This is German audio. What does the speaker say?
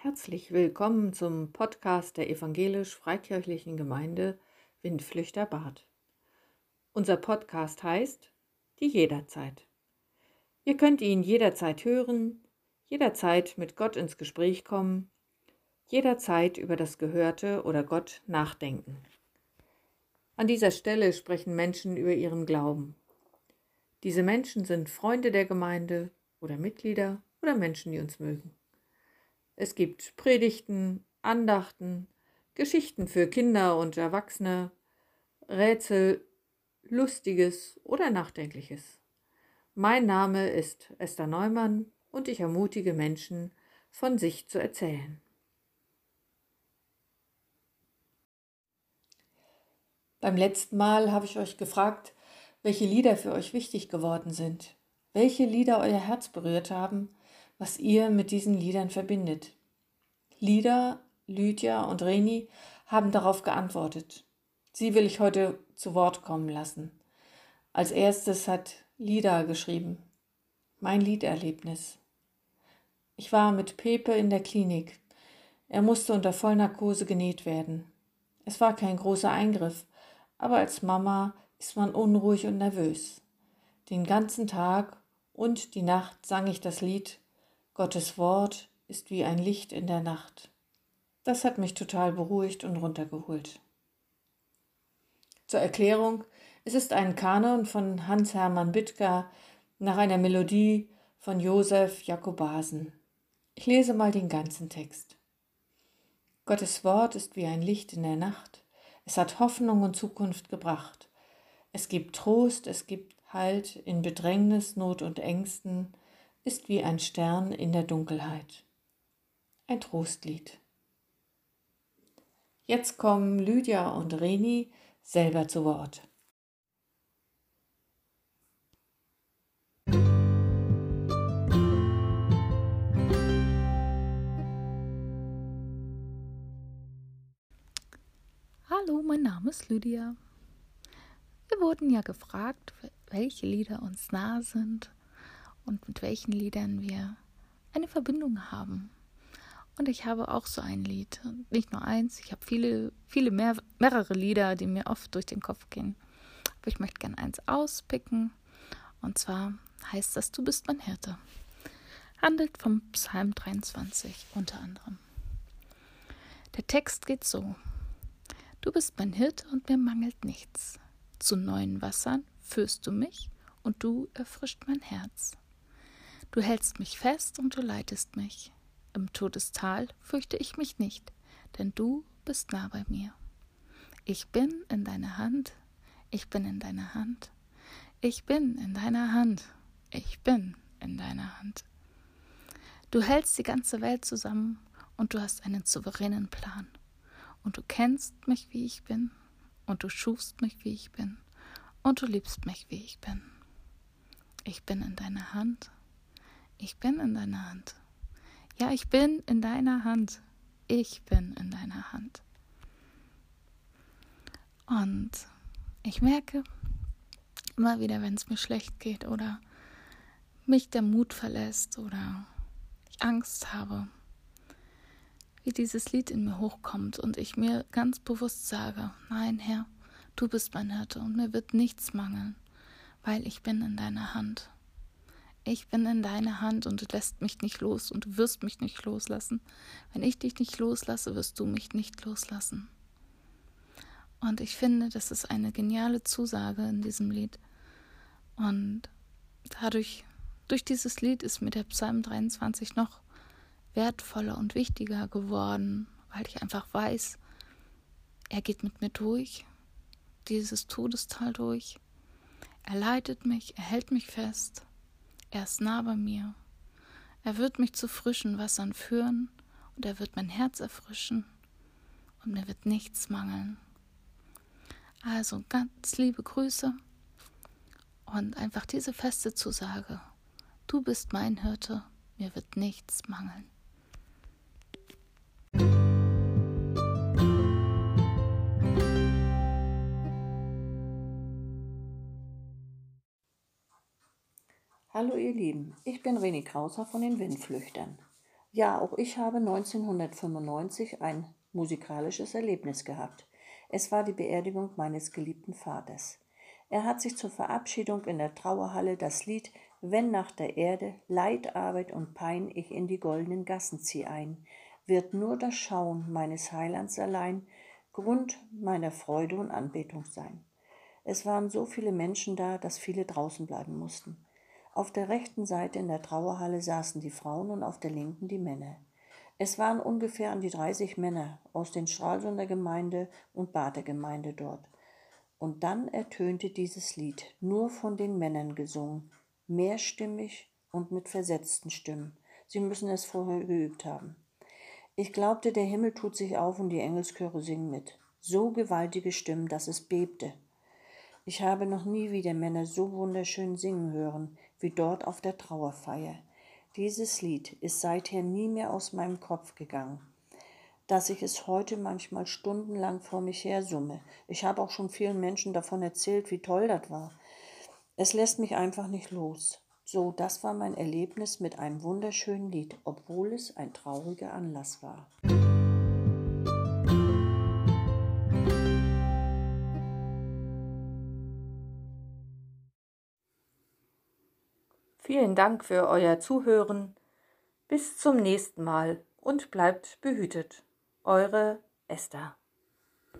Herzlich willkommen zum Podcast der evangelisch-freikirchlichen Gemeinde Windflüchter Bad. Unser Podcast heißt Die Jederzeit. Ihr könnt ihn jederzeit hören, jederzeit mit Gott ins Gespräch kommen, jederzeit über das Gehörte oder Gott nachdenken. An dieser Stelle sprechen Menschen über ihren Glauben. Diese Menschen sind Freunde der Gemeinde oder Mitglieder oder Menschen, die uns mögen. Es gibt Predigten, Andachten, Geschichten für Kinder und Erwachsene, Rätsel, Lustiges oder Nachdenkliches. Mein Name ist Esther Neumann und ich ermutige Menschen, von sich zu erzählen. Beim letzten Mal habe ich euch gefragt, welche Lieder für euch wichtig geworden sind, welche Lieder euer Herz berührt haben was ihr mit diesen Liedern verbindet. Lieder, Lydia und Reni haben darauf geantwortet. Sie will ich heute zu Wort kommen lassen. Als erstes hat Lida geschrieben. Mein Liederlebnis. Ich war mit Pepe in der Klinik. Er musste unter Vollnarkose genäht werden. Es war kein großer Eingriff, aber als Mama ist man unruhig und nervös. Den ganzen Tag und die Nacht sang ich das Lied Gottes Wort ist wie ein Licht in der Nacht. Das hat mich total beruhigt und runtergeholt. Zur Erklärung, es ist ein Kanon von Hans-Hermann Bittger nach einer Melodie von Josef Jakobasen. Ich lese mal den ganzen Text. Gottes Wort ist wie ein Licht in der Nacht. Es hat Hoffnung und Zukunft gebracht. Es gibt Trost, es gibt Halt in Bedrängnis, Not und Ängsten ist wie ein Stern in der Dunkelheit. Ein Trostlied. Jetzt kommen Lydia und Reni selber zu Wort. Hallo, mein Name ist Lydia. Wir wurden ja gefragt, welche Lieder uns nahe sind und mit welchen Liedern wir eine Verbindung haben. Und ich habe auch so ein Lied, nicht nur eins, ich habe viele, viele mehr, mehrere Lieder, die mir oft durch den Kopf gehen. Aber ich möchte gerne eins auspicken. Und zwar heißt das, du bist mein Hirte. Handelt vom Psalm 23 unter anderem. Der Text geht so. Du bist mein Hirte und mir mangelt nichts. Zu neuen Wassern führst du mich und du erfrischt mein Herz. Du hältst mich fest und du leitest mich. Im Todestal fürchte ich mich nicht, denn du bist nah bei mir. Ich bin in deiner Hand, ich bin in deiner Hand, ich bin in deiner Hand, ich bin in deiner Hand. Du hältst die ganze Welt zusammen und du hast einen souveränen Plan. Und du kennst mich, wie ich bin, und du schufst mich, wie ich bin, und du liebst mich, wie ich bin. Ich bin in deiner Hand, ich bin in deiner Hand. Ja, ich bin in deiner Hand. Ich bin in deiner Hand. Und ich merke immer wieder, wenn es mir schlecht geht oder mich der Mut verlässt oder ich Angst habe, wie dieses Lied in mir hochkommt und ich mir ganz bewusst sage, nein Herr, du bist mein Hirte und mir wird nichts mangeln, weil ich bin in deiner Hand ich bin in deiner Hand und du lässt mich nicht los und du wirst mich nicht loslassen. Wenn ich dich nicht loslasse, wirst du mich nicht loslassen. Und ich finde, das ist eine geniale Zusage in diesem Lied. Und dadurch, durch dieses Lied ist mir der Psalm 23 noch wertvoller und wichtiger geworden, weil ich einfach weiß, er geht mit mir durch, dieses Todestal durch. Er leitet mich, er hält mich fest er ist nah bei mir. Er wird mich zu frischen Wassern führen und er wird mein Herz erfrischen und mir wird nichts mangeln. Also ganz liebe Grüße und einfach diese feste Zusage. Du bist mein Hirte, mir wird nichts mangeln. Hallo ihr Lieben, ich bin Reni Krauser von den Windflüchtern. Ja, auch ich habe 1995 ein musikalisches Erlebnis gehabt. Es war die Beerdigung meines geliebten Vaters. Er hat sich zur Verabschiedung in der Trauerhalle das Lied Wenn nach der Erde Leid, Arbeit und Pein ich in die goldenen Gassen zieh ein, wird nur das Schauen meines Heilands allein Grund meiner Freude und Anbetung sein. Es waren so viele Menschen da, dass viele draußen bleiben mussten. Auf der rechten Seite in der Trauerhalle saßen die Frauen und auf der linken die Männer. Es waren ungefähr an die 30 Männer aus den Stralsunder Gemeinde und Bader dort. Und dann ertönte dieses Lied, nur von den Männern gesungen, mehrstimmig und mit versetzten Stimmen. Sie müssen es vorher geübt haben. Ich glaubte, der Himmel tut sich auf und die Engelschöre singen mit. So gewaltige Stimmen, dass es bebte. Ich habe noch nie wieder Männer so wunderschön singen hören wie dort auf der Trauerfeier. Dieses Lied ist seither nie mehr aus meinem Kopf gegangen, dass ich es heute manchmal stundenlang vor mich her summe. Ich habe auch schon vielen Menschen davon erzählt, wie toll das war. Es lässt mich einfach nicht los. So, das war mein Erlebnis mit einem wunderschönen Lied, obwohl es ein trauriger Anlass war. Vielen Dank für euer Zuhören. Bis zum nächsten Mal und bleibt behütet. Eure Esther.